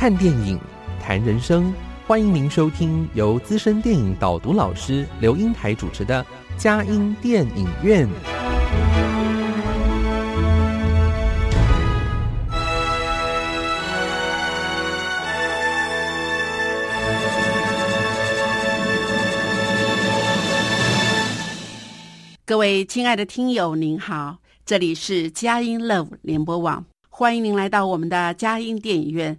看电影，谈人生，欢迎您收听由资深电影导读老师刘英台主持的《佳音电影院》。各位亲爱的听友，您好，这里是佳音 Love 联播网，欢迎您来到我们的佳音电影院。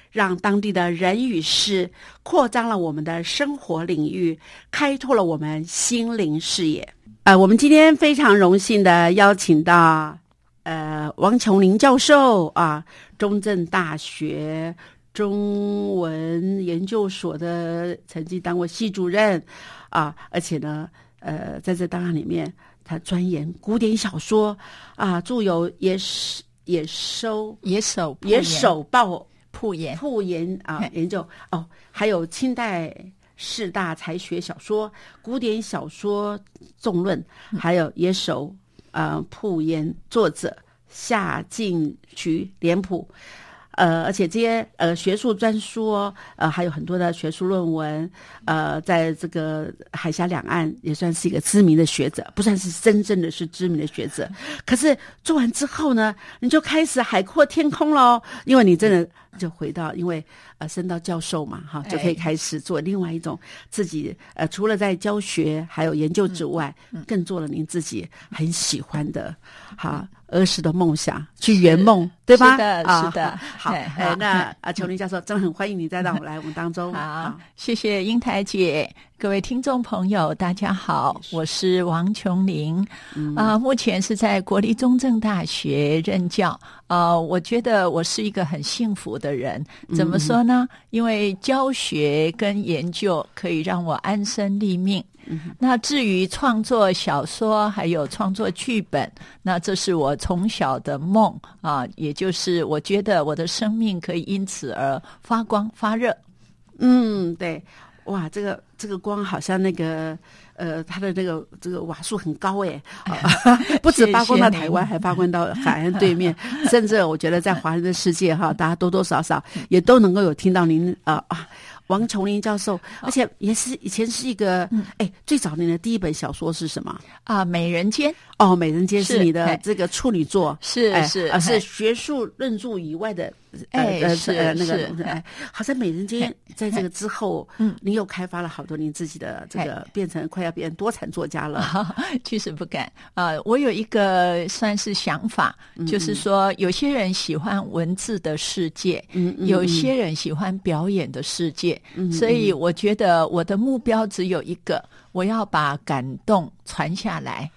让当地的人与事扩张了我们的生活领域，开拓了我们心灵视野。呃，我们今天非常荣幸的邀请到呃王琼林教授啊，中正大学中文研究所的曾经当过系主任啊，而且呢，呃，在这档案里面，他钻研古典小说啊，著有《野野收野手野手报》。铺研铺言啊，研究。哦，还有清代四大才学小说、古典小说纵论，还有野手呃铺言作者夏进渠脸谱。呃，而且这些呃学术专书，呃，还有很多的学术论文，呃，在这个海峡两岸也算是一个知名的学者，不算是真正的是知名的学者。可是做完之后呢，你就开始海阔天空喽，因为你真的就回到，因为呃升到教授嘛，哈，就可以开始做另外一种自己呃除了在教学还有研究之外，更做了您自己很喜欢的，哈。儿时的梦想，去圆梦，对吧？是的，是的。好，哎，那啊，琼林教授，真的很欢迎你再到我们来我们当中。好，谢谢英台姐，各位听众朋友，大家好，我是王琼林，啊，目前是在国立中正大学任教。啊，我觉得我是一个很幸福的人。怎么说呢？因为教学跟研究可以让我安身立命。那至于创作小说，还有创作剧本，那这是我从小的梦啊，也就是我觉得我的生命可以因此而发光发热。嗯，对，哇，这个这个光好像那个呃，它的那个这个瓦数很高哎 不止发光到台湾，还发光到 海岸对面，甚至我觉得在华人的世界哈，大家多多少少也都能够有听到您啊啊。王崇林教授，而且也是以前是一个，哎，最早年的第一本小说是什么啊？《美人间》哦，《美人间》是你的这个处女作，是是啊，是学术论著以外的。哎，是那个，哎，好像美人尖在这个之后，嗯，你又开发了好多你自己的这个，变成快要变成多产作家了。其实不敢啊，我有一个算是想法，就是说，有些人喜欢文字的世界，嗯，有些人喜欢表演的世界，嗯所以我觉得我的目标只有一个，我要把感动传下来。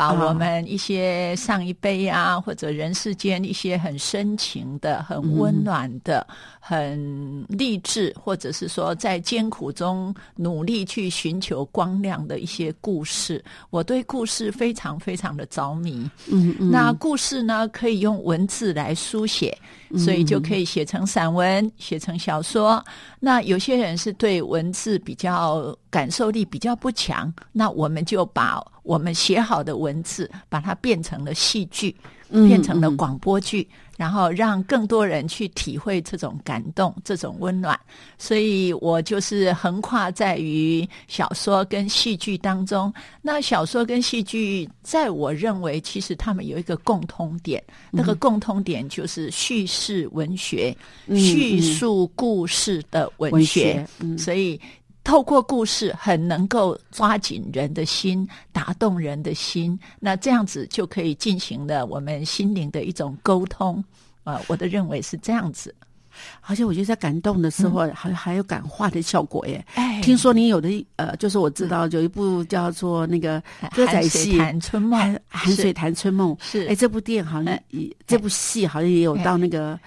把我们一些上一辈啊，或者人世间一些很深情的、很温暖的、很励志，或者是说在艰苦中努力去寻求光亮的一些故事，我对故事非常非常的着迷。嗯嗯，那故事呢，可以用文字来书写，所以就可以写成散文，写成小说。那有些人是对文字比较感受力比较不强，那我们就把我们写好的文字，把它变成了戏剧，变成了广播剧。然后让更多人去体会这种感动、这种温暖，所以我就是横跨在于小说跟戏剧当中。那小说跟戏剧，在我认为，其实他们有一个共通点，那个共通点就是叙事文学、叙述故事的文学，所以。透过故事，很能够抓紧人的心，打动人的心。那这样子就可以进行了我们心灵的一种沟通。啊，我的认为是这样子。而且我觉得在感动的时候，还还有感化的效果耶。哎，听说你有的呃，就是我知道有一部叫做那个歌仔戏《潭春梦》，《寒水潭春梦》是。哎，这部电影好像这部戏好像也有到那个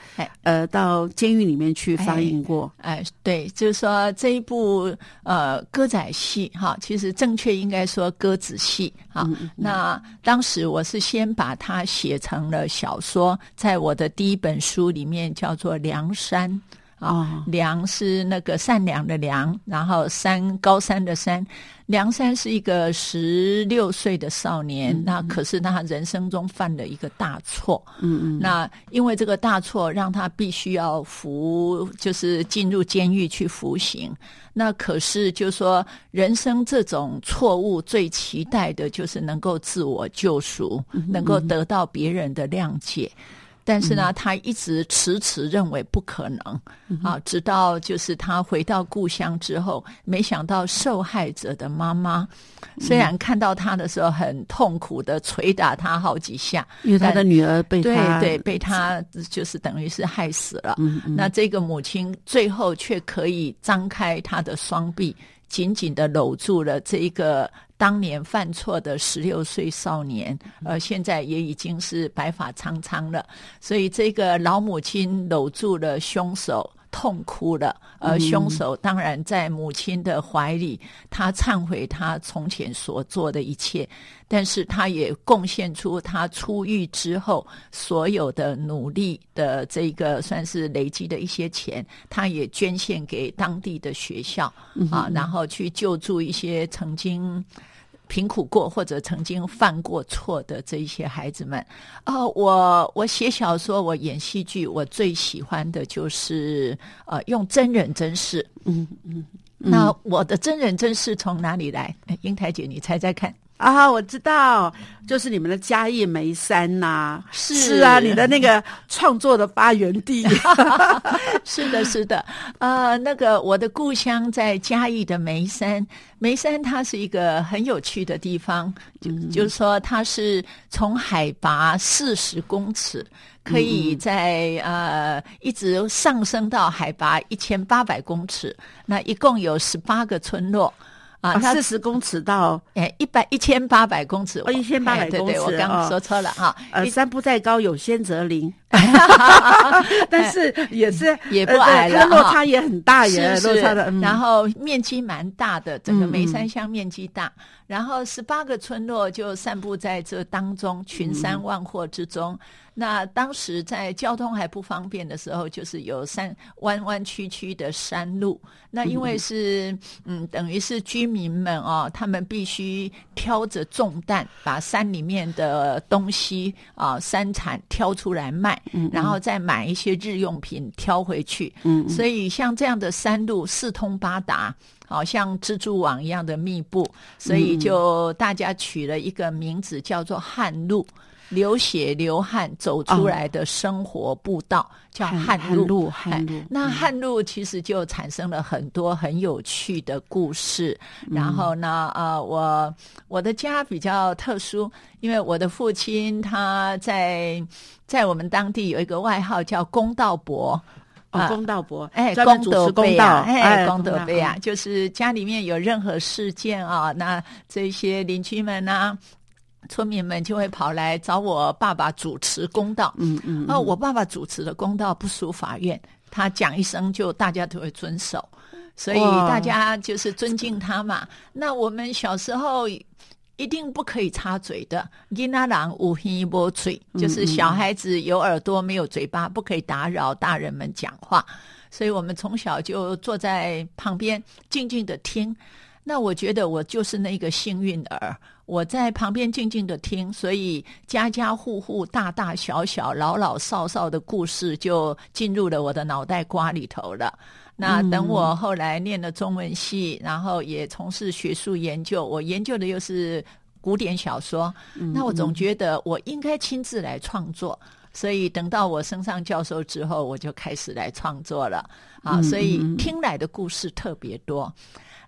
呃到监狱里面去放映过。哎，对，就是说这一部呃歌仔戏哈，其实正确应该说歌子戏啊。那当时我是先把它写成了小说，在我的第一本书里面叫做《梁》。山啊，梁是那个善良的梁，然后山高山的山。梁山是一个十六岁的少年，那可是他人生中犯了一个大错。嗯嗯，那因为这个大错，让他必须要服，就是进入监狱去服刑。那可是就说，人生这种错误最期待的就是能够自我救赎，能够得到别人的谅解。但是呢，他一直迟迟认为不可能。啊，直到就是他回到故乡之后，没想到受害者的妈妈虽然看到他的时候很痛苦的捶打他好几下，因为他的女儿被对对被他就是等于是害死了。那这个母亲最后却可以张开他的双臂，紧紧的搂住了这一个。当年犯错的十六岁少年，呃，现在也已经是白发苍苍了。所以这个老母亲搂住了凶手，痛哭了。而凶手当然在母亲的怀里，他忏悔他从前所做的一切。但是他也贡献出他出狱之后所有的努力的这个算是累积的一些钱，他也捐献给当地的学校啊，然后去救助一些曾经贫苦过或者曾经犯过错的这一些孩子们。哦，我我写小说，我演戏剧，我最喜欢的就是呃用真人真事。嗯嗯，那我的真人真事从哪里来？英台姐，你猜猜看。啊，我知道，就是你们的嘉义梅山呐，是。啊，你的那个创作的发源地，是的，是的，呃，那个我的故乡在嘉义的梅山，梅山它是一个很有趣的地方，就就是说它是从海拔四十公尺，可以在呃一直上升到海拔一千八百公尺，那一共有十八个村落。啊，四十公尺到哎一百一千八百公尺，哦，一千八百公尺，我刚说错了哈。呃，山不在高，有仙则灵，但是也是也不矮了，落差也很大，也落差的。然后面积蛮大的，整个梅山乡面积大，然后十八个村落就散布在这当中，群山万壑之中。那当时在交通还不方便的时候，就是有山弯弯曲曲的山路。那因为是嗯，等于是居民们哦，他们必须挑着重担，把山里面的东西啊山产挑出来卖，然后再买一些日用品挑回去。嗯，所以像这样的山路四通八达，好像蜘蛛网一样的密布，所以就大家取了一个名字叫做汉路。流血流汗走出来的生活步道叫汉路，汗路。那汉路其实就产生了很多很有趣的故事。然后呢，呃，我我的家比较特殊，因为我的父亲他在在我们当地有一个外号叫公道伯啊，公道伯，哎，公德公道，哎，公德碑啊，就是家里面有任何事件啊，那这些邻居们呢。村民们就会跑来找我爸爸主持公道。嗯嗯。哦，我爸爸主持的公道不输法院，他讲一声就大家都会遵守，所以大家就是尊敬他嘛。那我们小时候一定不可以插嘴的，伊那郎无黑波嘴，就是小孩子有耳朵没有嘴巴，不可以打扰大人们讲话。所以我们从小就坐在旁边静静的听。那我觉得我就是那个幸运儿。我在旁边静静的听，所以家家户户、大大小小、老老少少的故事就进入了我的脑袋瓜里头了。那等我后来念了中文系，然后也从事学术研究，我研究的又是古典小说，那我总觉得我应该亲自来创作。所以等到我升上教授之后，我就开始来创作了啊。所以听来的故事特别多。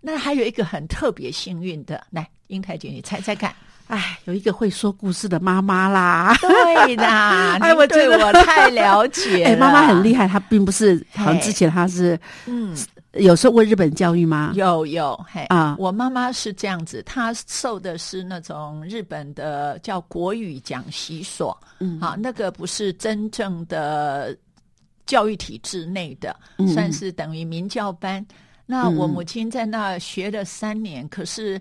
那还有一个很特别幸运的，来，英台姐，你猜猜看。哎，有一个会说故事的妈妈啦。对啦，哎，我对我太了解。哎，妈妈很厉害，她并不是好像之前她是嗯。有受过日本教育吗？有有，嘿啊！我妈妈是这样子，她受的是那种日本的叫国语讲习所，嗯，好，那个不是真正的教育体制内的，算是等于民教班。那我母亲在那学了三年，可是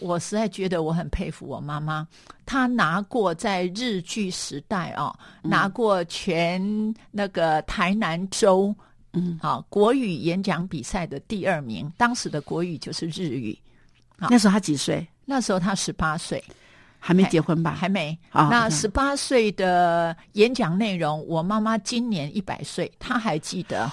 我实在觉得我很佩服我妈妈，她拿过在日剧时代哦，拿过全那个台南州。嗯，好，国语演讲比赛的第二名，当时的国语就是日语。那时候她几岁？那时候她十八岁，还没结婚吧？还没。那十八岁的演讲内容，我妈妈今年一百岁，她还记得。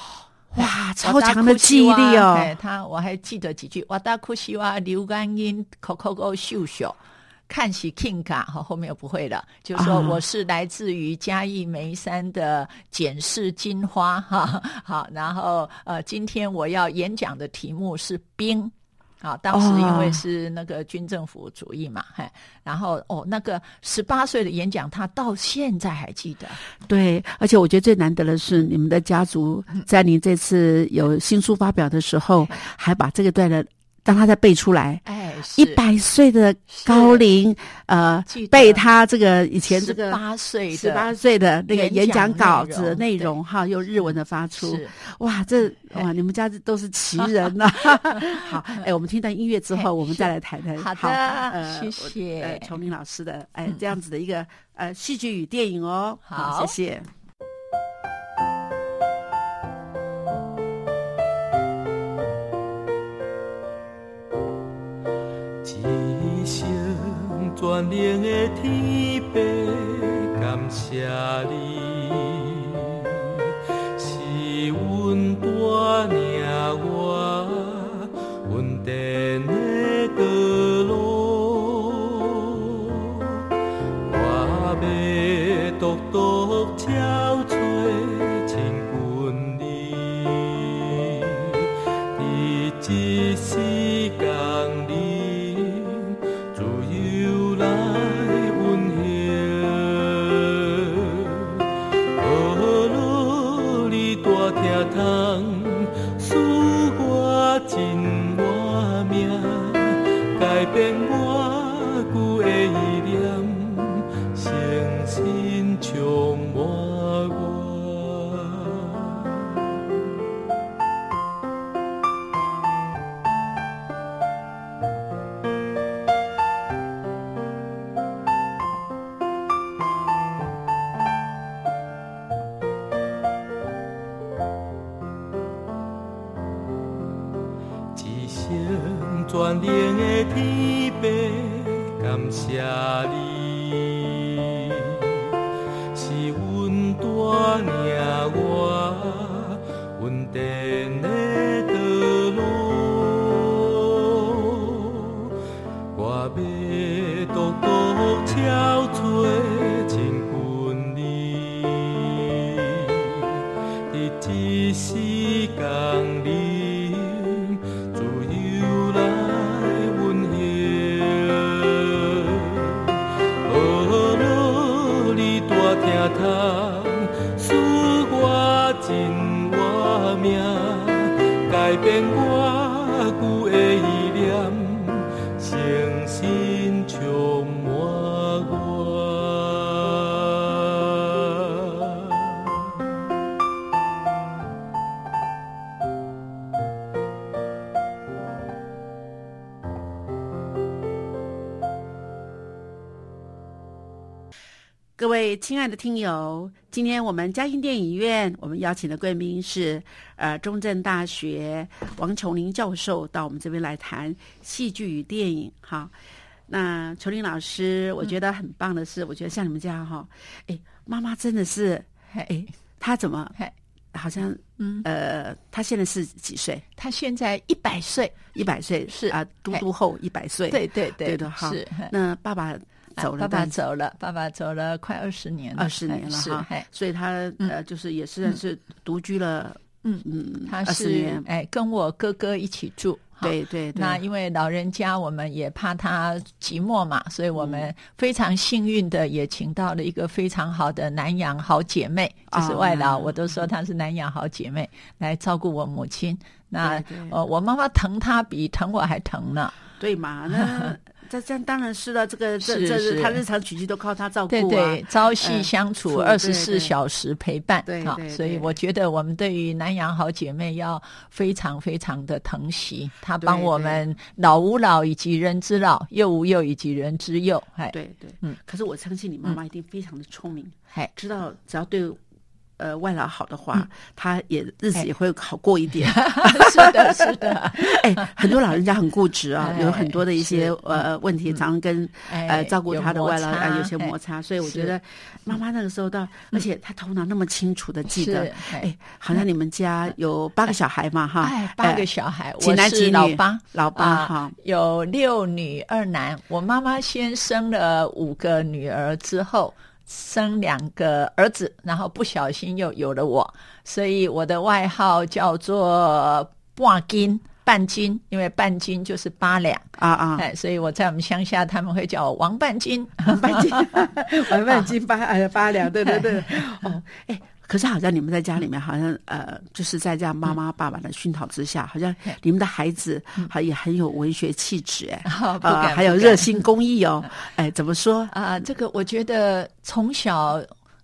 哇，超强的记忆力哦！他我还记得几句：哇大哭西哇，刘干英，口口口秀秀。看起 King 卡，好，后面又不会了。就说我是来自于嘉义梅山的简氏金花，哈，好，然后呃，今天我要演讲的题目是兵，啊，当时因为是那个军政府主义嘛，嘿，然后哦，那个十八岁的演讲，他到现在还记得。对，而且我觉得最难得的是，你们的家族在你这次有新书发表的时候，还把这个段的。当他再背出来，哎，一百岁的高龄，呃，背他这个以前这个八岁十八岁的那个演讲稿子内容哈，用日文的发出，哇，这哇，你们家这都是奇人呐！好，哎，我们听到音乐之后，我们再来谈谈。好的，谢谢。崇明老师的哎这样子的一个呃戏剧与电影哦，好，谢谢。全能的天父，感谢你，是阮带领我各位亲爱的听友，今天我们嘉兴电影院，我们邀请的贵宾是呃中正大学王琼林教授到我们这边来谈戏剧与电影。哈，那琼林老师，我觉得很棒的是，我觉得像你们这样哈，哎，妈妈真的是，哎，她怎么，好像，嗯，呃，她现在是几岁？她现在一百岁，一百岁是。啊，嘟嘟后一百岁，对对对的哈。那爸爸走了，爸爸走了，爸爸走了快二十年，二十年了哈。所以他呃，就是也是是独居了，嗯嗯，他是哎，跟我哥哥一起住。对对，那因为老人家，我们也怕他寂寞嘛，所以我们非常幸运的也请到了一个非常好的南洋好姐妹，就是外劳，我都说她是南洋好姐妹来照顾我母亲。那呃，我妈妈疼她比疼我还疼呢，对嘛？那。这这当然是了，这个这这是。他日常起居都靠他照顾啊，对对，朝夕相处，二十四小时陪伴，对对，所以我觉得我们对于南洋好姐妹要非常非常的疼惜，她帮我们老吾老以及人之老，幼吾幼以及人之幼，哎，对对，嗯，可是我相信你妈妈一定非常的聪明，哎，知道只要对。呃，外劳好的话，他也日子也会好过一点。是的，是的。哎，很多老人家很固执啊，有很多的一些呃问题，常常跟呃照顾他的外劳啊有些摩擦。所以我觉得妈妈那个时候到，而且他头脑那么清楚的记得，哎，好像你们家有八个小孩嘛，哈，八个小孩，几男几女？老八，老八哈，有六女二男。我妈妈先生了五个女儿之后。生两个儿子，然后不小心又有了我，所以我的外号叫做半斤半斤，因为半斤就是八两啊啊！哎，所以我在我们乡下他们会叫我王半斤，王半斤，王半斤八哎八两，对对对，哦，哎。可是好像你们在家里面，好像呃，就是在这样妈妈爸爸的熏陶之下，好像你们的孩子还也很有文学气质哎，啊，还有热心公益哦，哎，怎么说啊？这个我觉得从小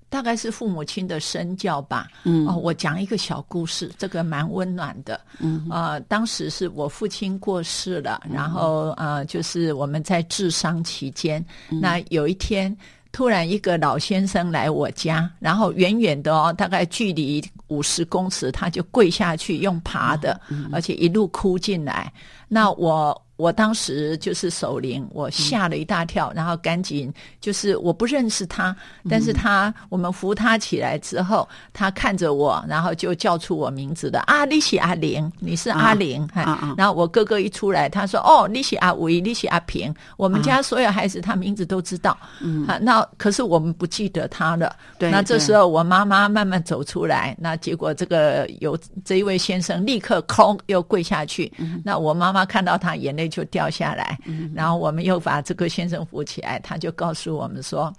大概是父母亲的身教吧。嗯，哦，我讲一个小故事，这个蛮温暖的。嗯啊，当时是我父亲过世了，然后呃，就是我们在治丧期间，那有一天。突然，一个老先生来我家，然后远远的哦，大概距离五十公尺，他就跪下去用爬的，而且一路哭进来。那我。我当时就是守灵，我吓了一大跳，然后赶紧就是我不认识他，但是他我们扶他起来之后，他看着我，然后就叫出我名字的啊，你是阿玲，你是阿玲，啊然后我哥哥一出来，他说哦，你是阿伟，你是阿平，我们家所有孩子他名字都知道，嗯啊，那可是我们不记得他了。对那这时候我妈妈慢慢走出来，那结果这个有这一位先生立刻空又跪下去，那我妈妈看到他眼泪。就掉下来，然后我们又把这个先生扶起来，他就告诉我们说：“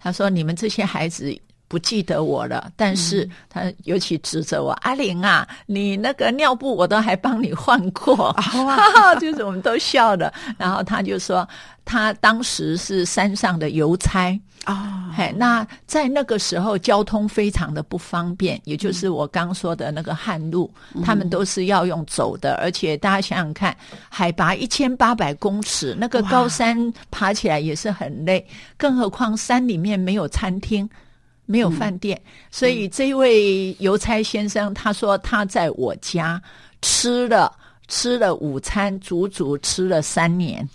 他说你们这些孩子不记得我了，但是他尤其指责我阿玲啊，你那个尿布我都还帮你换过，就是我们都笑了。然后他就说。”他当时是山上的邮差啊，嘿，那在那个时候交通非常的不方便，也就是我刚说的那个旱路，他们都是要用走的，而且大家想想看，海拔一千八百公尺，那个高山爬起来也是很累，更何况山里面没有餐厅，没有饭店，所以这位邮差先生他说他在我家吃了吃了午餐，足足吃了三年。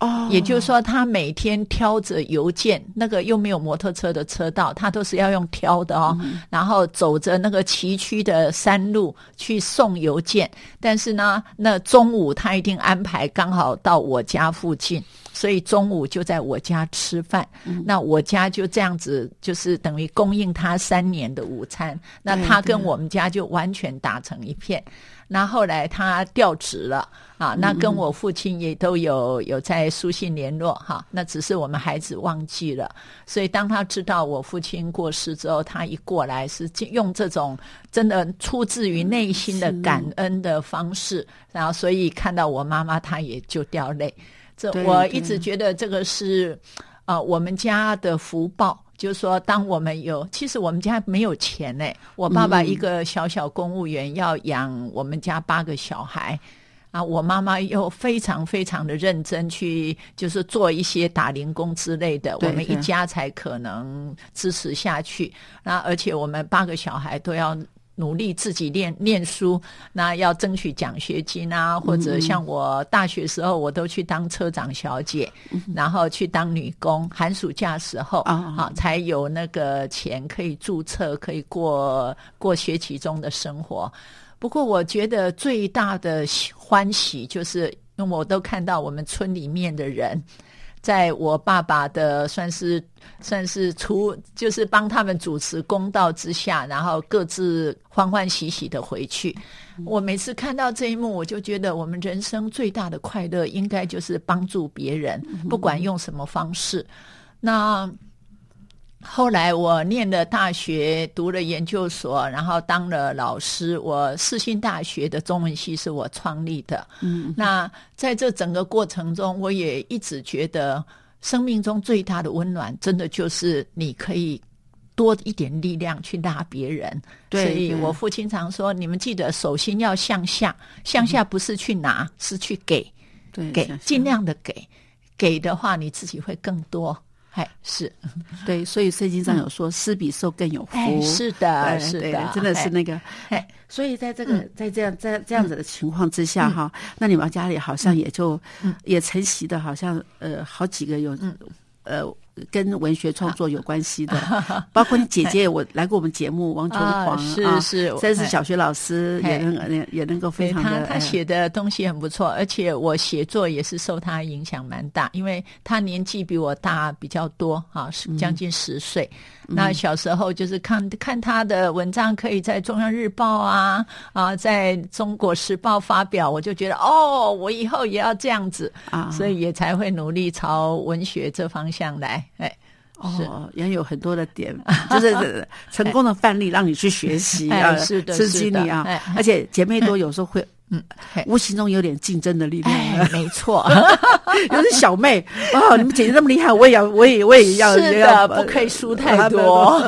哦，也就是说，他每天挑着邮件，那个又没有摩托车的车道，他都是要用挑的哦。然后走着那个崎岖的山路去送邮件，但是呢，那中午他一定安排刚好到我家附近，所以中午就在我家吃饭。那我家就这样子，就是等于供应他三年的午餐。那他跟我们家就完全打成一片。那后来他调职了啊，那跟我父亲也都有有在书信联络哈，那只是我们孩子忘记了。所以当他知道我父亲过世之后，他一过来是用这种真的出自于内心的感恩的方式，然后所以看到我妈妈，他也就掉泪。这我一直觉得这个是啊我们家的福报。就是说，当我们有，其实我们家没有钱呢。我爸爸一个小小公务员，要养我们家八个小孩，啊，我妈妈又非常非常的认真去，就是做一些打零工之类的，我们一家才可能支持下去。那而且我们八个小孩都要努力自己念念书，那要争取奖学金啊，或者像我大学时候，我都去当车长小姐，然后去当女工，寒暑假时候啊啊，才有那个钱可以注册，可以过过学期中的生活。不过，我觉得最大的喜欢喜就是，因为我都看到我们村里面的人，在我爸爸的算是算是出，就是帮他们主持公道之下，然后各自欢欢喜喜的回去。我每次看到这一幕，我就觉得我们人生最大的快乐，应该就是帮助别人，不管用什么方式。那后来我念了大学，读了研究所，然后当了老师。我世新大学的中文系是我创立的。嗯，那在这整个过程中，我也一直觉得，生命中最大的温暖，真的就是你可以多一点力量去拉别人。对所以我父亲常说，你们记得首先要向下，向下不是去拿，是去给，给对给，尽量的给。给的话，你自己会更多。哎，是，对，所以圣经上有说，施比受更有福。哎，是的，是的，真的是哎那个。哎所以在这个在这样在这样子的情况之下哈，那你们家里好像也就也承袭的，好像呃好几个有呃跟文学创作 有关系的，包括你姐姐，我来过我们节目，王琼啊煌是啊是真是哎。小学老师，也哎。能也也能够非常的哎他写的东西很不错，而且我写作也是受他影响蛮大，因为他年纪比我大比较多啊，是将近十岁。那小时候就是看看他的文章，可以在中央日报啊啊，在中国时报发表，我就觉得哦，我以后也要这样子。啊。所以也才会努力朝文学这方向来。哎，哦，也有很多的点，就是成功的范例让你去学习 哎啊，是的刺激你啊哎，而且姐妹多有时候会。嗯，无形中有点竞争的力量，哎，没错。有点小妹。哦，你们姐姐那么厉害，我也要，我也，我也要，是的，不可以输太多。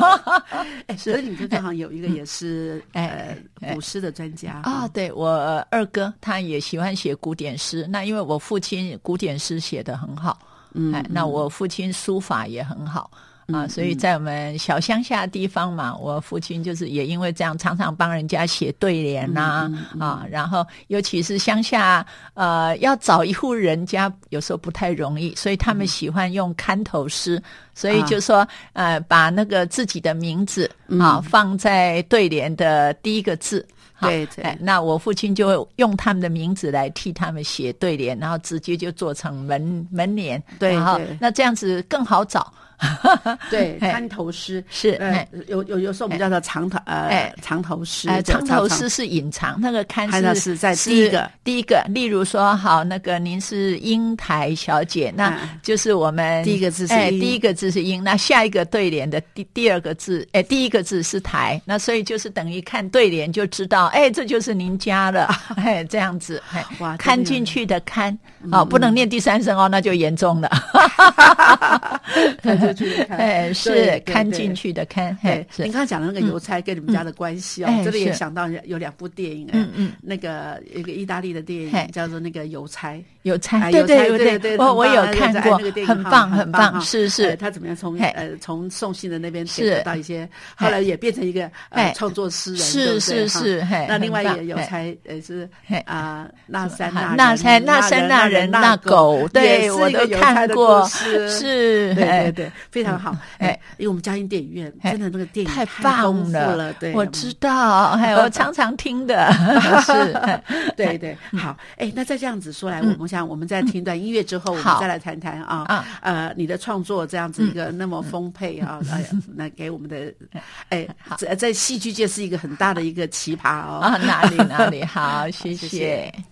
哎，所以你哥刚好有一个也是呃哎。古诗的专家。啊，，对我二哥他也喜欢写古典诗。那因为我父亲古典诗写得很好，嗯哎，那我父亲书法也很好。啊，所以在我们小乡下地方嘛，我父亲就是也因为这样，常常帮人家写对联呐、啊，然后尤其是乡下，呃，要找一户人家有时候不太容易，所以他们喜欢用看头诗，所以就说，呃，把那个自己的名字啊放在对联的第一个字。好对对哎，那我父亲就会用他们的名字来替他们写对联，然后直接就做成门门联，对然后对那这样子更好找。对，哎滩头诗。是有有有时候我们叫做长头呃哎长头诗，呃，叫长头诗是隐藏，那个看是在第一个。第一个，例如说，好，那个您是英台小姐，那嗯就是我们第一个字是第一个字是英，那下一个对联的第第二个字，哎，第一个字是台，那所以就是等于看对联就知道，哎，这就是您家了，哎，这样子，哎，哇看进去的看，哦，不能念第三声哦，那就严重了，看 进去的看，哎，是对对看进去的看，对嘿，，是。您刚刚讲的那个邮差跟你们家的关系哦，哎真的也想到有两部电影，嗯嗯，那个一个意大利的电影叫做那个邮差，邮差对对对，我我有看过很棒很哈棒，是呃是，他怎么样从呃从送信的那边是。得到一些，后来也变成一个呃哎创作诗人，是是是那另外一很棒嘿。个邮差呃是啊那山那那山那山那人那狗，对我都看过，是。是，对对哎对，非常好。哎哎，因为我们嘉音电影院哎真的那个电影太丰棒富了，对，我知道，哎，我常常听的，是，哎对对，好，哎，那再这样子说来，我们想我们在听一段音乐之后，我们再来谈谈啊啊，呃，你的创作这样子一个那么丰沛啊，哎，那给我们的，哎，在在戏剧界是一个很大的一个奇葩哦。啊，哪里哪里 好，谢。谢。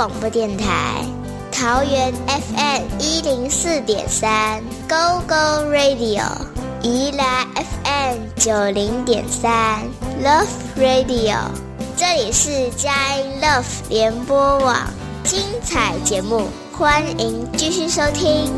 广播电台；桃园 FM 一零四点三，Go Go Radio；宜兰 FM 九零点三，Love Radio。这里是佳音 Love 联播网，精彩节目，欢迎继续收听。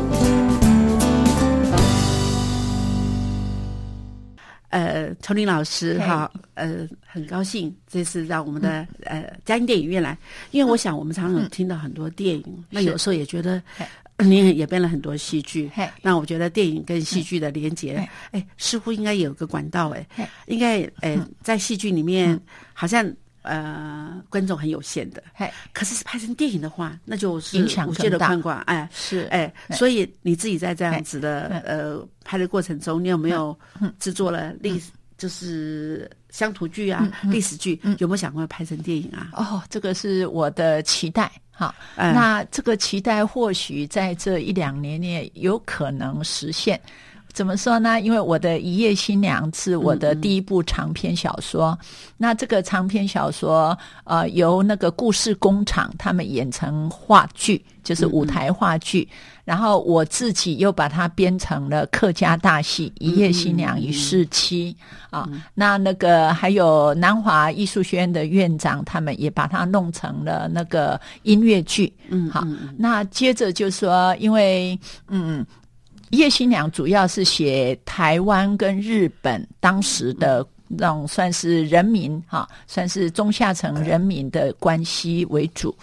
呃，丛林老师嘿哈，呃，很高兴这次让我们的、呃嘉音电影院来，因为我想我们常常有听到很多电影，那有时候也觉得 你也也编了很多戏剧，那我觉得电影跟戏剧的连结，哎，似乎应该有个管道，哎，应该哎在戏剧里面好像呃观众很有限的，可是拍成电影的话，那就是影响无限的宽广，哎，是。哎，哎所以你自己在这样子的哎呃拍的过程中，你有没有嗯。制作了历史就是乡土剧啊、历史剧，有没有想过拍成电影啊？哦，这个是我的期待哈。哎那这个期待或许在这一两年内有可能实现。怎么说呢？因为我的《一夜新娘》是我的第一部长篇小说，那这个长篇小说呃由那个故事工厂他们演成话剧，就是舞台话剧，然后我自己又把它编成了客家大戏《一夜新娘与侍妻》啊。那那个还有南华艺术学院的院长，他们也把它弄成了那个音乐剧。嗯，好那接着就说，因为嗯，叶新娘主要是写台湾跟日本当时的那种算是人民哈、算是中下层人民的关系为主。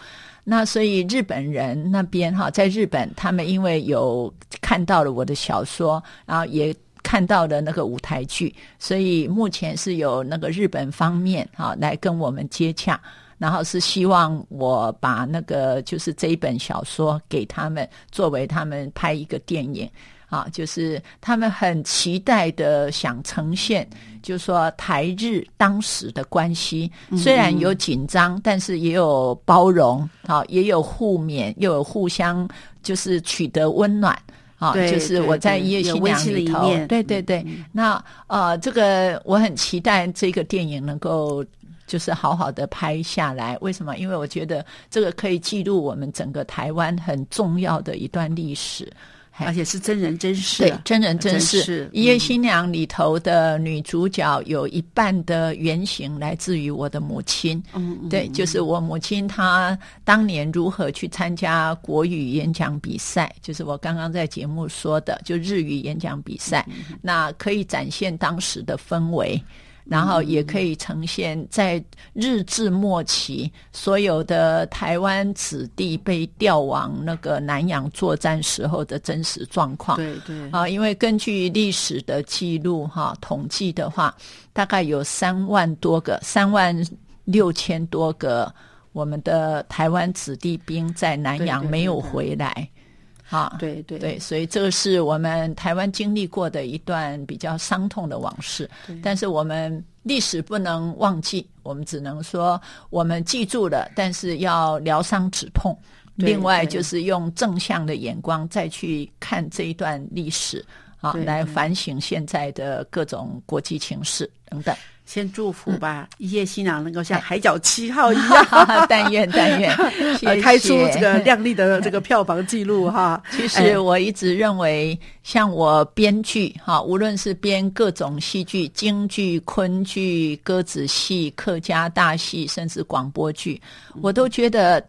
那所以日本人那边哈，在日本他们因为有看到了我的小说，然后也看到了那个舞台剧，所以目前是有那个日本方面哈来跟我们接洽。然后是希望我把那个就是这一本小说给他们，作为他们拍一个电影。啊，就是他们很期待的想呈现，就是说台日当时的关系，虽然有紧张，但是也有包容，啊，也有互勉，又有互相就是取得温暖，啊，就是我在《一夜新娘》里头，对对对，那呃，这个我很期待这个电影能够就是好好的拍下来。为什么？因为我觉得这个可以记录我们整个台湾很重要的一段历史。而且是真人真事，对，真人真事。《一夜新娘》里头的女主角有一半的原型来自于我的母亲，嗯，对，就是我母亲她当年如何去参加国语演讲比赛，就是我刚刚在节目说的，就日语演讲比赛，那可以展现当时的氛围。然后也可以呈现在日治末期所有的台湾子弟被调往那个南洋作战时候的真实状况。对对啊，因为根据历史的记录哈，统计的话，大概有三万多个、三万六千多个我们的台湾子弟兵在南洋没有回来。啊，对对对，所以这个是我们台湾经历过的一段比较伤痛的往事。但是我们历史不能忘记，我们只能说我们记住了，但是要疗伤止痛。另外就是用正向的眼光再去看这一段历史，啊，来反省现在的各种国际情势等等。先祝福吧，一夜新娘能够像海角七号一样，但愿但愿，开出这个亮丽的这个票房记录哈。其实我一直认为，像我编剧哈，无论是编各种戏剧，京剧、昆剧、歌子戏、客家大戏，甚至广播剧，我都觉得。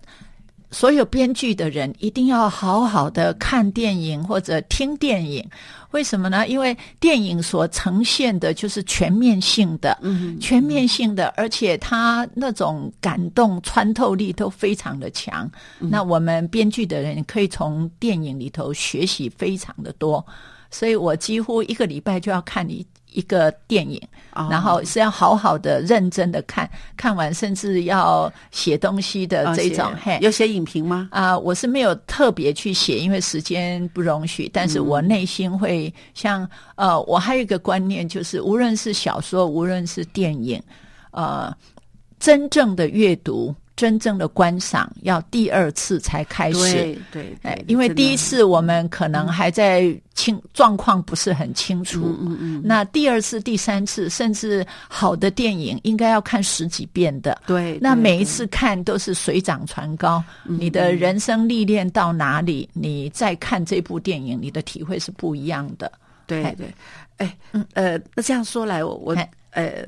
所有编剧的人一定要好好的看电影或者听电影，为什么呢？因为电影所呈现的就是全面性的，全面性的，而且它那种感动穿透力都非常的强。那我们编剧的人可以从电影里头学习非常的多，所以我几乎一个礼拜就要看你。一个电影，然后是要好好的、认真的看，看完甚至要写东西的这种。嘿，有写影评吗？啊，我是没有特别去写，因为时间不容许。但是我内心会像呃，我还有一个观念，就是无论是小说，无论是电影，呃，真正的阅读。真正的观赏要第二次才开始，对对，哎，因为第一次我们可能还在清状况不是很清楚，嗯嗯，那第二次、第三次，甚至好的电影应该要看十几遍的，对，那每一次看都是水涨船高，你的人生历练到哪里，你再看这部电影，你的体会是不一样的，对对，哎，呃，那这样说来，我我呃，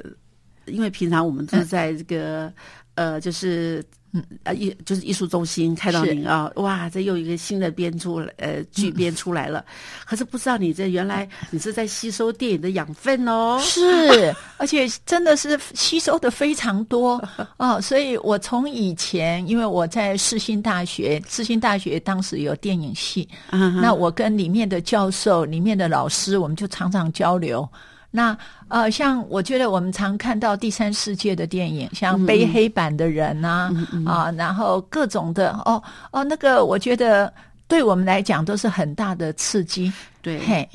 因为平常我们都是在这个。呃，就是嗯啊艺就是艺术中心开到您啊，哇，这又一个新的编出来呃剧编出来了，可是不知道你这原来你是在吸收电影的养分哦，是，而且真的是吸收的非常多。哦，所以我从以前因为我在世新大学，世新大学当时有电影系，那我跟里面的教授、里面的老师，我们就常常交流。那呃，像我觉得我们常看到第三世界的电影，像背黑板的人呐，啊，然后各种的哦哦，那个我觉得对我们来讲都是很大的刺激，对，嘿，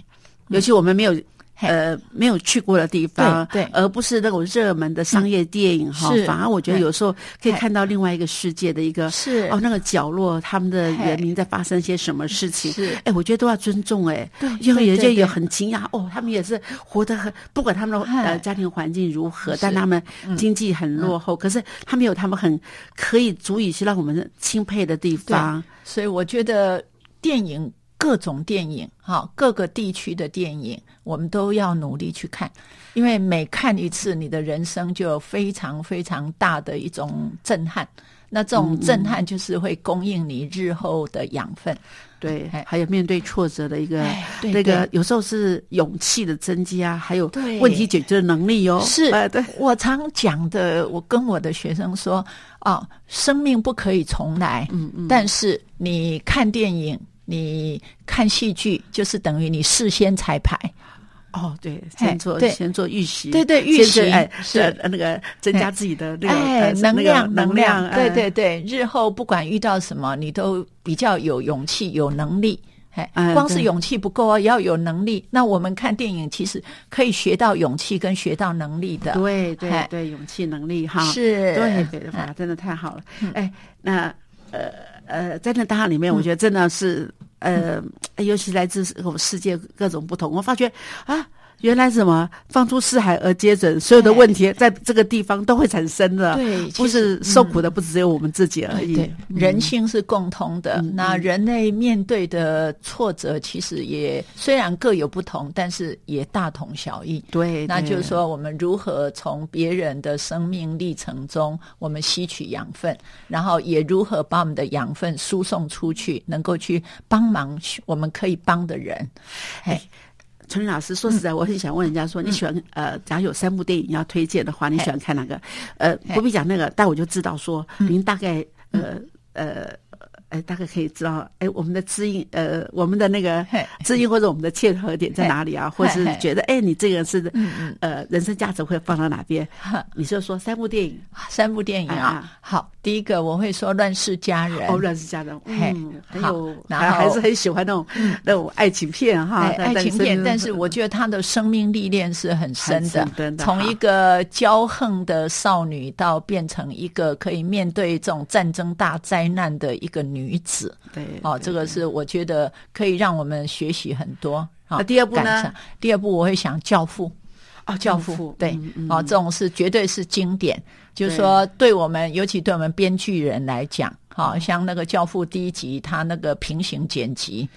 尤其我们没有。呃，没有去过的地方，对，而不是那种热门的商业电影哈。反而我觉得有时候可以看到另外一个世界的一个是哦，那个角落，他们的人民在发生些什么事情。是，哎，我觉得都要尊重哎。对，因为有些也很惊讶哦，他们也是活得很，不管他们的呃家庭环境如何，但他们经济很落后，可是他们有他们很可以足以去让我们钦佩的地方。所以我觉得电影。各种电影，哈，各个地区的电影，我们都要努力去看，因为每看一次，你的人生就有非常非常大的一种震撼。那这种震撼就是会供应你日后的养分，对，还有面对挫折的一个那个，有时候是勇气的增加，还有问题解决的能力哦。是，对。我常讲的，我跟我的学生说，哦，生命不可以重来，嗯嗯，但是你看电影。你看戏剧就是等于你事先彩排，哦，对，先做对先做预习，对对预习哎是呃那个增加自己的那个能量，能量，对哎对对，日后不管遇到什么，你都比较有勇气、有能力。哎光是勇气不够啊，也要有能力。那我们看电影，其实可以学到勇气跟学到能力的。对对哎对，勇气能力哈，是，对对，哇，真的太好了。哎，那呃呃，在那档案里面，我觉得真的是呃，尤其来自我们世界各种不同，我发觉啊。原来什么放诸四海而皆准，所有的问题在这个地方都会产生的，对不是受苦的不只有我们自己而已。对，人性是共通的。那人类面对的挫折，其实也虽然各有不同，但是也大同小异。对，那就是说，我们如何从别人的生命历程中，我们吸取养分，然后也如何把我们的养分输送出去，能够去帮忙我们可以帮的人。哎，陈老师，说实在，我很想问人家说，你喜欢呃，假如有三部电影要推荐的话，你喜欢看哪个？呃，不必讲那个，但我就知道说，您大概呃呃。哎，大概可以知道，哎，我们的知音，呃，我们的那个嘿。知音或者我们的切合点在哪里啊？或者是觉得，哎，你这个是，呃，人生价值会放到哪边？你就说三部电影，三部电影啊？啊，好，第一个我会说《乱世佳人》，哦，乱世佳人，嘿。嗯，很好有，还还是很喜欢那种那种爱情片哈，爱情片，但是嗯。我觉得他的生命历练是很深，的。从一个骄横的少女到变成一个可以面对这种战争大灾难的一个女子。对哦，这个是我觉得可以让我们学习很多。好那第二步呢第二步我会想《教父》。哦，教父父，对，嗯嗯哦，这种是绝对是经典，就是说对我们，尤其对我们编剧人来讲，好、像那个教父第一集，他那个平行剪辑，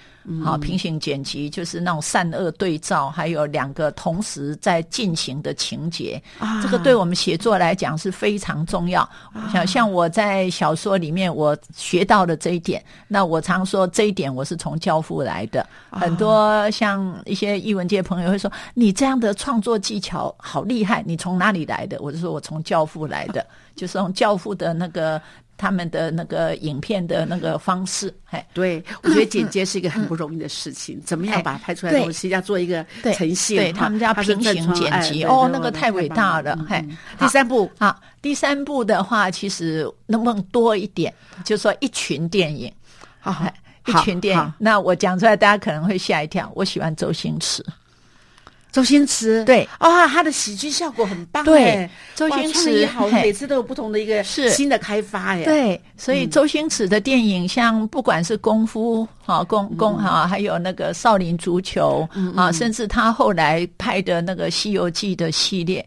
好、平行剪辑就是那种善恶对照，还有两个同时在进行的情节，啊这个对我们写作来讲是非常重要。像像我在小说里面我学到的这一点，那我常说这一点我是从教父来的。很多像一些译文界朋友会说，你这样的创作技巧好厉害，你从哪里来的？我就说我从教父来的，就是从教父的那个他们的那个影片的那个方式，嘿。对，我觉得剪接是一个很不容易的事情，怎么样哎把它拍出来的东西要做一个呈现？哈对他们叫它是平行剪辑哦那个太伟大了嘿嗯嗯好第三部啊，第三部的话，其实能不能多一点？就说一群电影，好一群电影。那我讲出来，大家可能会吓一跳。我喜欢周星驰，周星驰。对。哦，他的喜剧效果很棒对哎。周星驰好，每次都有不同的一个是。新的开发哎。对，所以周星驰的电影，像不管是功夫啊、功功哈，还有那个少林足球啊，甚至他后来拍的那个《西游记》的系列，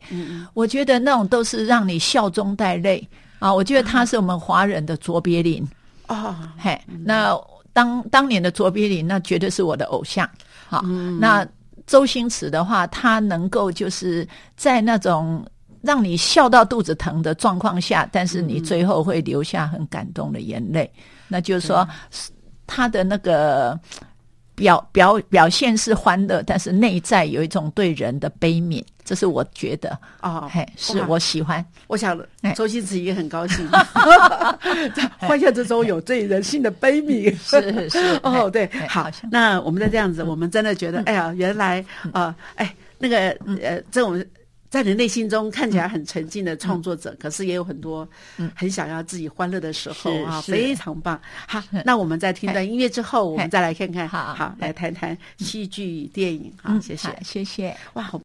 我觉得那种都是让你笑中带泪啊。我觉得他是我们华人的卓别林。哦，嘿，那当当年的卓别林，那绝对是我的偶像。好，那周星驰的话，他能够就是在那种让你笑到肚子疼的状况下，但是你最后会留下很感动的眼泪。那就是说，他的那个表表表现是欢乐，但是内在有一种对人的悲悯，这是我觉得，哦嘿，是我喜欢。我想哎周星驰也很高兴，在欢笑之中有对人性的悲悯。是是 哦，对哎，好那我们再这样子，我们真的觉得，哎呀，原来啊，哎，那个呃，这种在你内心中看起来很沉静的创作者，可是也有很多很想要自己欢乐的时候啊，非常棒。好，那我们在听段音乐之后，我们再来看看，好好，来谈谈戏剧电影。好，嗯谢谢好。谢谢。哇，好。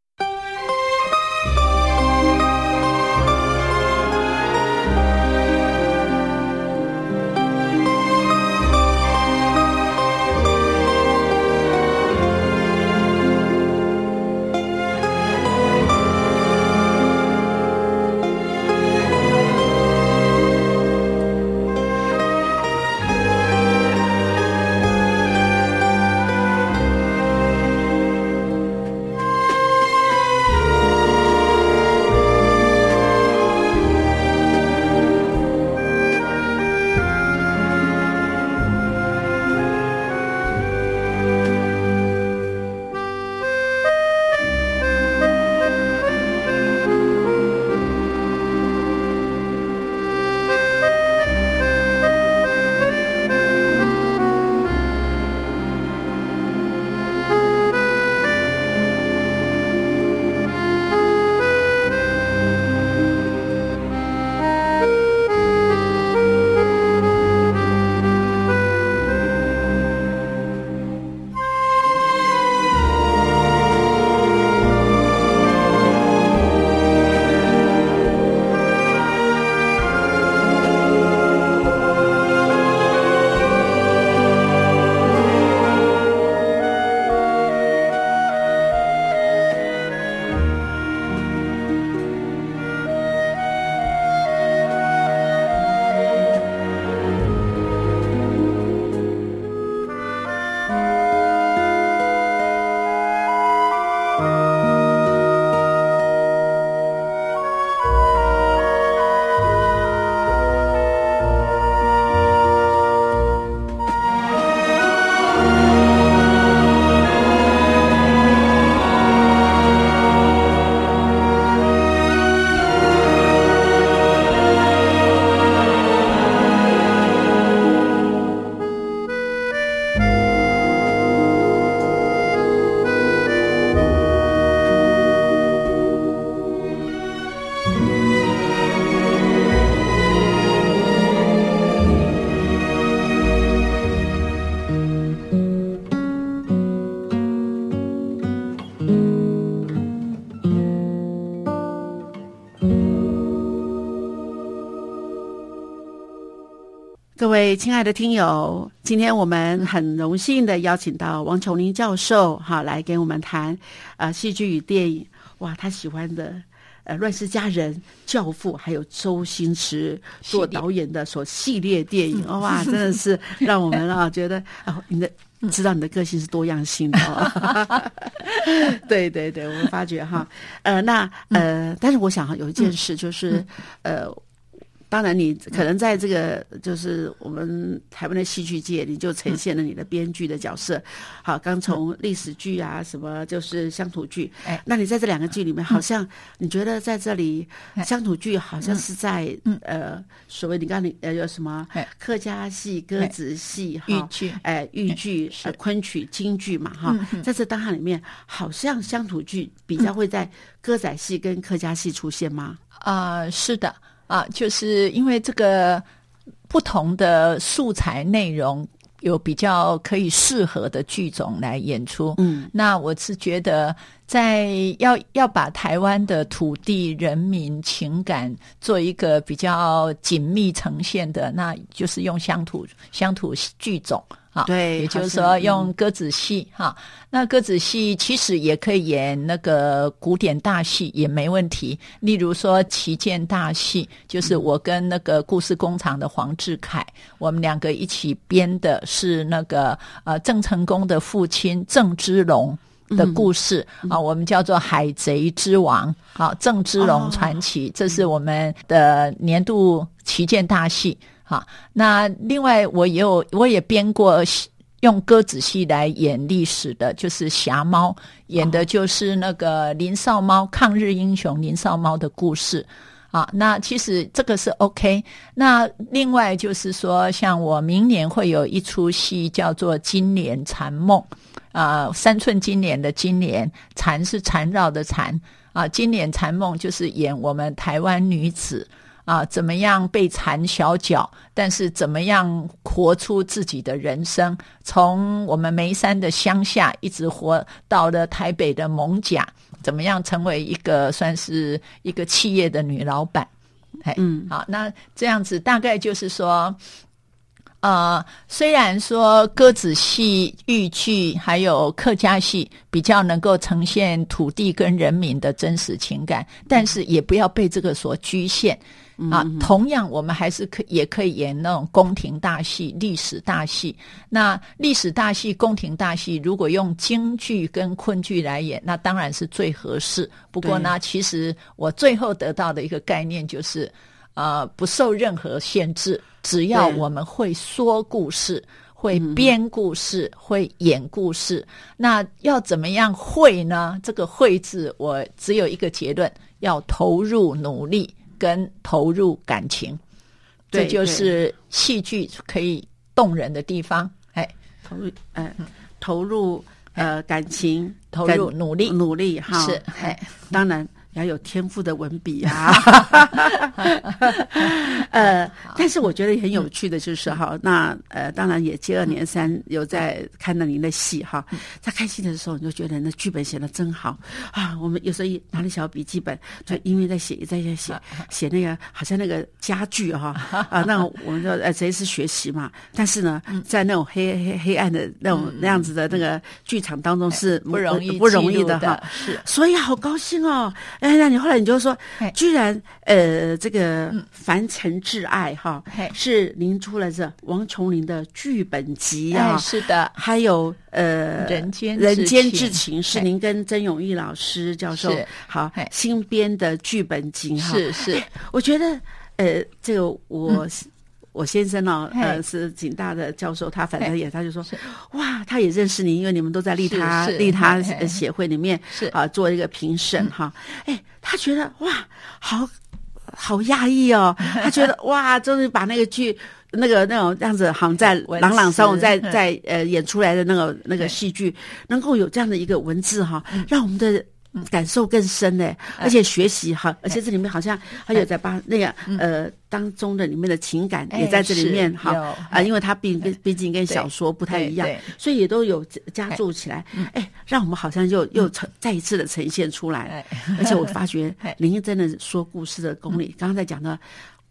位亲爱的听友，今天我们很荣幸的邀请到王琼林教授，哈，来给我们谈呃戏剧与电影。哇，他喜欢的呃《乱世佳人》《教父》，还有周星驰做导演的所系列电影，哇，真的是让我们啊觉得哦，你的知道你的个性是多样性的哦。对对对，我们发觉哈，呃，那呃，但是我想有一件事就是呃。当然，你可能在这个就是我们台湾的戏剧界，你就呈现了你的编剧的角色。好，刚从历史剧啊，什么就是乡土剧。哎，那你在这两个剧里面，好像你觉得在这里乡土剧好像是在呃所谓你刚你呃有什么客家戏、歌子戏、哈剧，哎豫剧、昆曲、京剧嘛哈，在这当下里面，好像乡土剧比较会在歌仔戏跟客家戏出现吗？啊，是的。啊，就是因为这个不同的素材内容有比较可以适合的剧种来演出。嗯，那我是觉得，在要要把台湾的土地、人民情感做一个比较紧密呈现的，那就是用乡土乡土剧种。啊，对，也就是说用歌子戏哈，那歌子戏其实也可以演那个古典大戏也没问题。例如说旗舰大戏，就是我跟那个故事工厂的黄志凯，我们两个一起编的是那个呃郑成功的父亲郑芝龙的故事啊，我们叫做《海贼之王》啊，郑芝龙传奇，这是我们的年度旗舰大戏。好，那另外我也有，我也编过用歌子戏来演历史的，就是《侠猫》，演的就是那个林少猫抗日英雄林少猫的故事。啊，那其实这个是 OK。那另外就是说，像我明年会有一出戏叫做《金莲缠梦》，啊，三寸金莲的金莲，缠是缠绕的缠，啊，金莲缠梦就是演我们台湾女子。啊，怎么样被缠小脚？但是怎么样活出自己的人生？从我们眉山的乡下，一直活到了台北的蒙甲，怎么样成为一个算是一个企业的女老板？哎，嗯，好，那这样子大概就是说。呃，虽然说歌子戏、豫剧还有客家戏比较能够呈现土地跟人民的真实情感，但是也不要被这个所局限啊。同样，我们还是可也可以演那种宫廷大戏、历史大戏。那历史大戏、宫廷大戏，如果用京剧跟昆剧来演，那当然是最合适。不过呢，其实我最后得到的一个概念就是，呃，不受任何限制。只要我们会说故事、会编故事、会演故事，那要怎么样会呢？这个“会”字，我只有一个结论：要投入努力跟投入感情。这就是戏剧可以动人的地方。哎，投入，嗯，投入呃感情，投入努力，努力哈。是，哎，当然。要有天赋的文笔啊，呃，但是我觉得很有趣的就是哈，那呃，当然也接二连三有在看到您的戏哈，在看戏的时候你就觉得那剧本写的真好啊。我们有时候一拿着小笔记本，就因为在写，在在写写那个好像那个家具哈啊，那我们说呃，谁是学习嘛？但是呢，在那种黑黑黑暗的那种那样子的那个剧场当中是不容易不容易的哈，是，所以好高兴哦。哎，那你后来你就说，居然呃，这个《凡尘挚爱》哈，是您出了这王琼林的剧本集啊，是的，还有呃，《人间人间至情》是您跟曾永义老师教授好新编的剧本集哈，是是，我觉得呃，这个我。我先生呢，呃，是警大的教授，他反正也，他就说，哇，他也认识你，因为你们都在利他利他协会里面是。啊做一个评审哈，哎，他觉得哇，好好压抑哦，他觉得哇，终于把那个剧那个那种样子，好像在朗朗上口，在在呃演出来的那个那个戏剧，能够有这样的一个文字哈，让我们的。感受更深呢，而且学习哈，而且这里面好像还有在把那个呃当中的里面的情感也在这里面哈啊，因为它毕毕毕竟跟小说不太一样，所以也都有加注起来，哎，让我们好像又又呈再一次的呈现出来，而且我发觉 林真的说故事的功力，刚刚在讲的。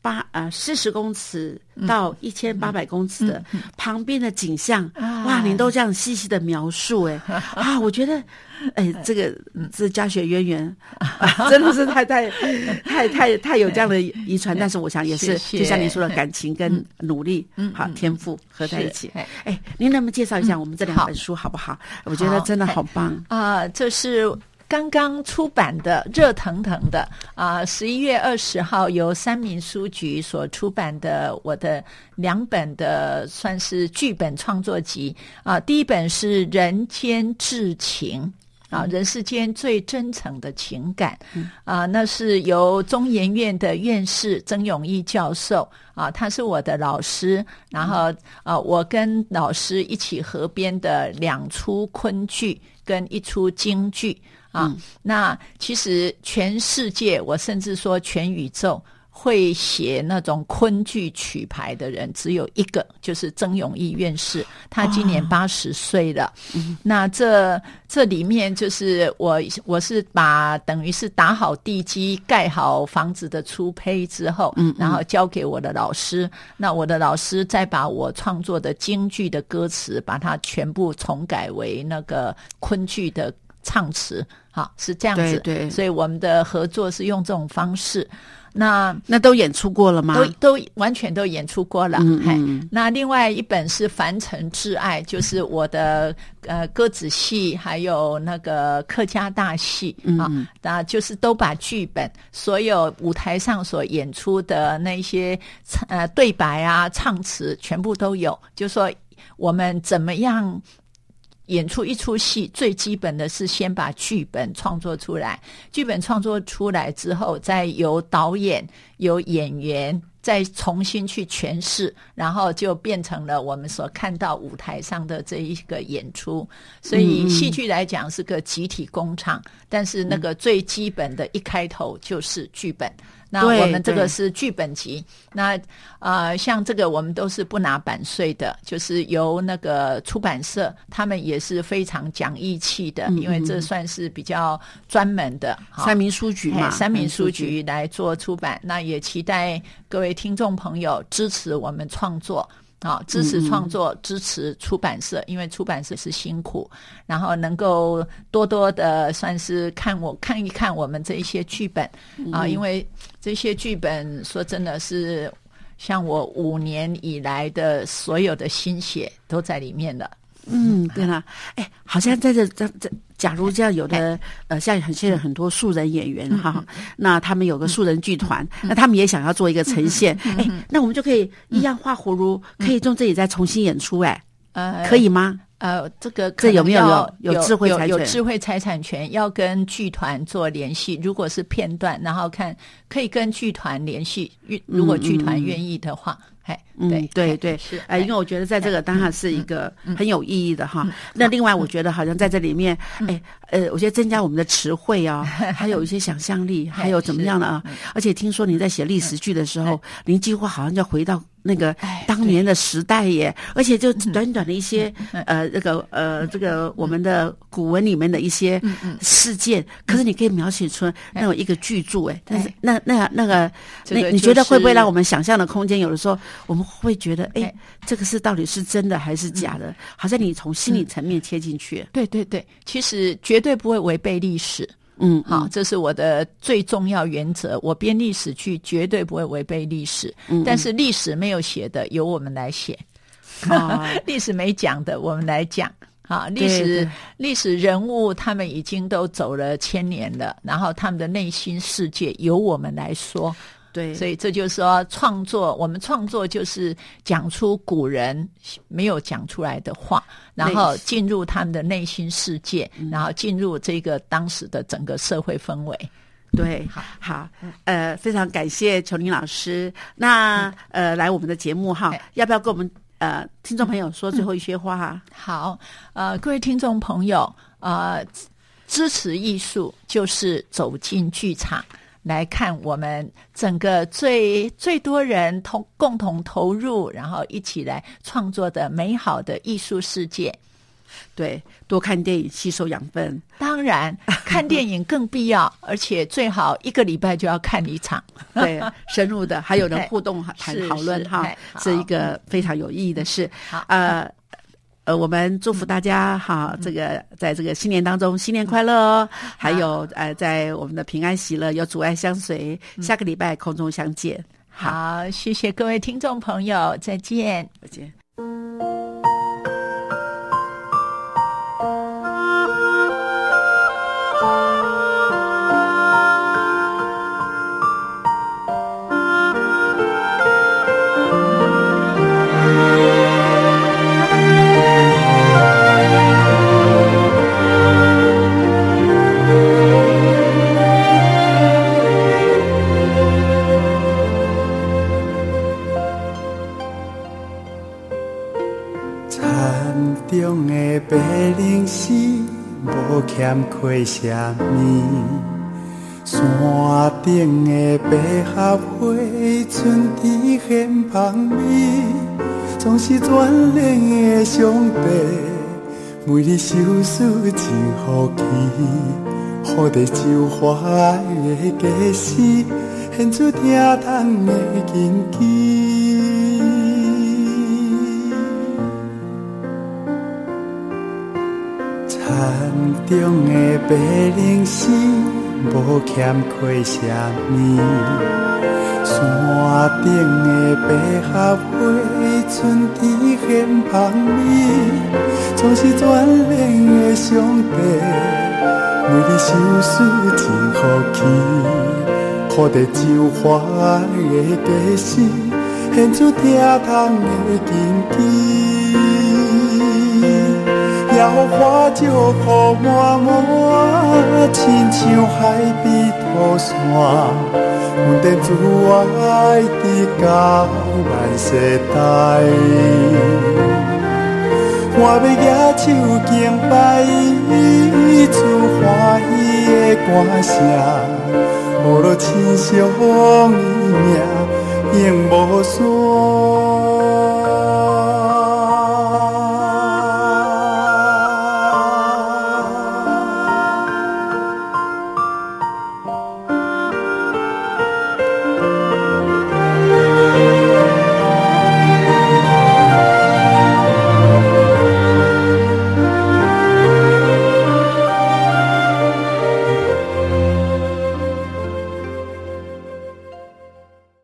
八呃四十公尺到一千八百公尺的旁边的景象，哇，您都这样细细的描述，哎。啊，我觉得。哎，这个是家学渊源，真的是太太太太太有这样的遗传，但是我想也是，就像您说的感情跟努力，嗯，好天赋合在一起。哎，您能不能介绍一下我们这两本书好不好？我觉得真的好棒。啊！这是刚刚出版的，热腾腾的啊！十一月二十号由三民书局所出版的我的两本的算是剧本创作集啊，第一本是《人间至情》。啊，人世间最真诚的情感，啊，那是由中研院的院士曾永义教授啊，他是我的老师，然后啊，我跟老师一起合编的两出昆剧跟一出京剧啊，那其实全世界，我甚至说全宇宙。会写那种昆剧曲牌的人只有一个，就是曾永义院士，他今年八十岁了。那这这里面就是我，我是把等于是打好地基、盖好房子的初胚之后，嗯然后交给我的老师。那我的老师再把我创作的京剧的歌词，把它全部重改为那个昆剧的唱词。好，是这样子。对，所以我们的合作是用这种方式。那那都演出过了吗？都都完全都演出过了。嗯那另外一本是《凡尘挚爱》，就是我的呃歌子戏，还有那个客家大戏啊，那就是都把剧本所有舞台上所演出的那些呃对白啊、唱词全部都有。就说我们怎么样？演出一出戏，最基本的是先把剧本创作出来。剧本创作出来之后，再由导演、由演员再重新去诠释，然后就变成了我们所看到舞台上的这一个演出。所以，戏剧来讲是个集体工厂，但是那个最基本的一开头就是剧本。那我们这个是剧本集，那呃，像这个我们都是不拿版税的，就是由那个出版社，他们也是非常讲义气的，因为这算是比较专门的三民书局嘛，三民书局。来做出版，那也期待各位听众朋友支持我们创作。啊，支持创作，支持出版社，因为出版社是辛苦，然后能够多多的算是看我看一看我们这一些剧本啊，因为这些剧本说真的是像我五年以来的所有的心血都在里面了。嗯，对了，哎，好像在这这这。假如这样有的呃，像很现在很多素人演员哈，那他们有个素人剧团，那他们也想要做一个呈现，哎，那我们就可以一样画葫芦，可以从这里再重新演出，哎，呃，可以吗？呃，这个这有没有有有智慧财有智慧财产权？要跟剧团做联系，如果是片段，然后看可以跟剧团联系，如果剧团愿意的话。嗯，对对是，哎，因为我觉得在这个当然是一个很有意义的哈。那另外，我觉得好像在这里面，哎，呃，我觉得增加我们的词汇啊，还有一些想象力，还有怎么样的啊？而且听说你在写历史剧的时候，您几乎好像就回到。那个当年的时代耶，而且就短短的一些呃，这个呃，这个我们的古文里面的一些事件，可是你可以描写出那种一个巨著哎，但是那那那个，那你觉得会不会让我们想象的空间？有的时候我们会觉得，哎，这个是到底是真的还是假的？好像你从心理层面切进去。对对对，其实绝对不会违背历史。嗯，好，这是我的最重要原则。我编历史剧绝对不会违背历史，但是历史没有写的，由我们来写。历史没讲的，我们来讲。啊，历史历史人物他们已经都走了千年了，然后他们的内心世界由我们来说。对，所以这就是说，创作我们创作就是讲出古人没有讲出来的话，然后进入他们的内心世界，然后进入这个当时的整个社会氛围。对，好，好，呃，非常感谢琼林老师。那呃，来我们的节目哈，要不要跟我们呃听众朋友说最后一些话哈？好，呃，各位听众朋友，呃，支持艺术就是走进剧场。来看我们整个最最多人同共同投入，然后一起来创作的美好的艺术世界。对，多看电影，吸收养分。当然，看电影更必要，而且最好一个礼拜就要看一场。对，深入的，还有人 互动谈是讨论哈是一个非常有意义的事。好呃。呃，我们祝福大家哈，这个在这个新年当中，新年快乐哦！还有呃，在我们的平安喜乐，有阻碍相随。下个礼拜空中相见，好，谢谢各位听众朋友，再见。再见。欠缺什么。山顶的百合花，春天献芳味，总是眷恋的上帝，每日修思真好奇，好地就花的假诗，献出疼痛的根基。山中的白灵丝，无欠缺什么。山顶的百合花，春天献芳味，总是眷恋的上帝，每日修思真好奇，好地就花的假诗，献出疼痛的根基。摇花石雨满满，亲像海边土山，阮电自爱伫到咱世代。我要举手敬拜伊，出欢喜的歌声，无落亲像伊名，永无山。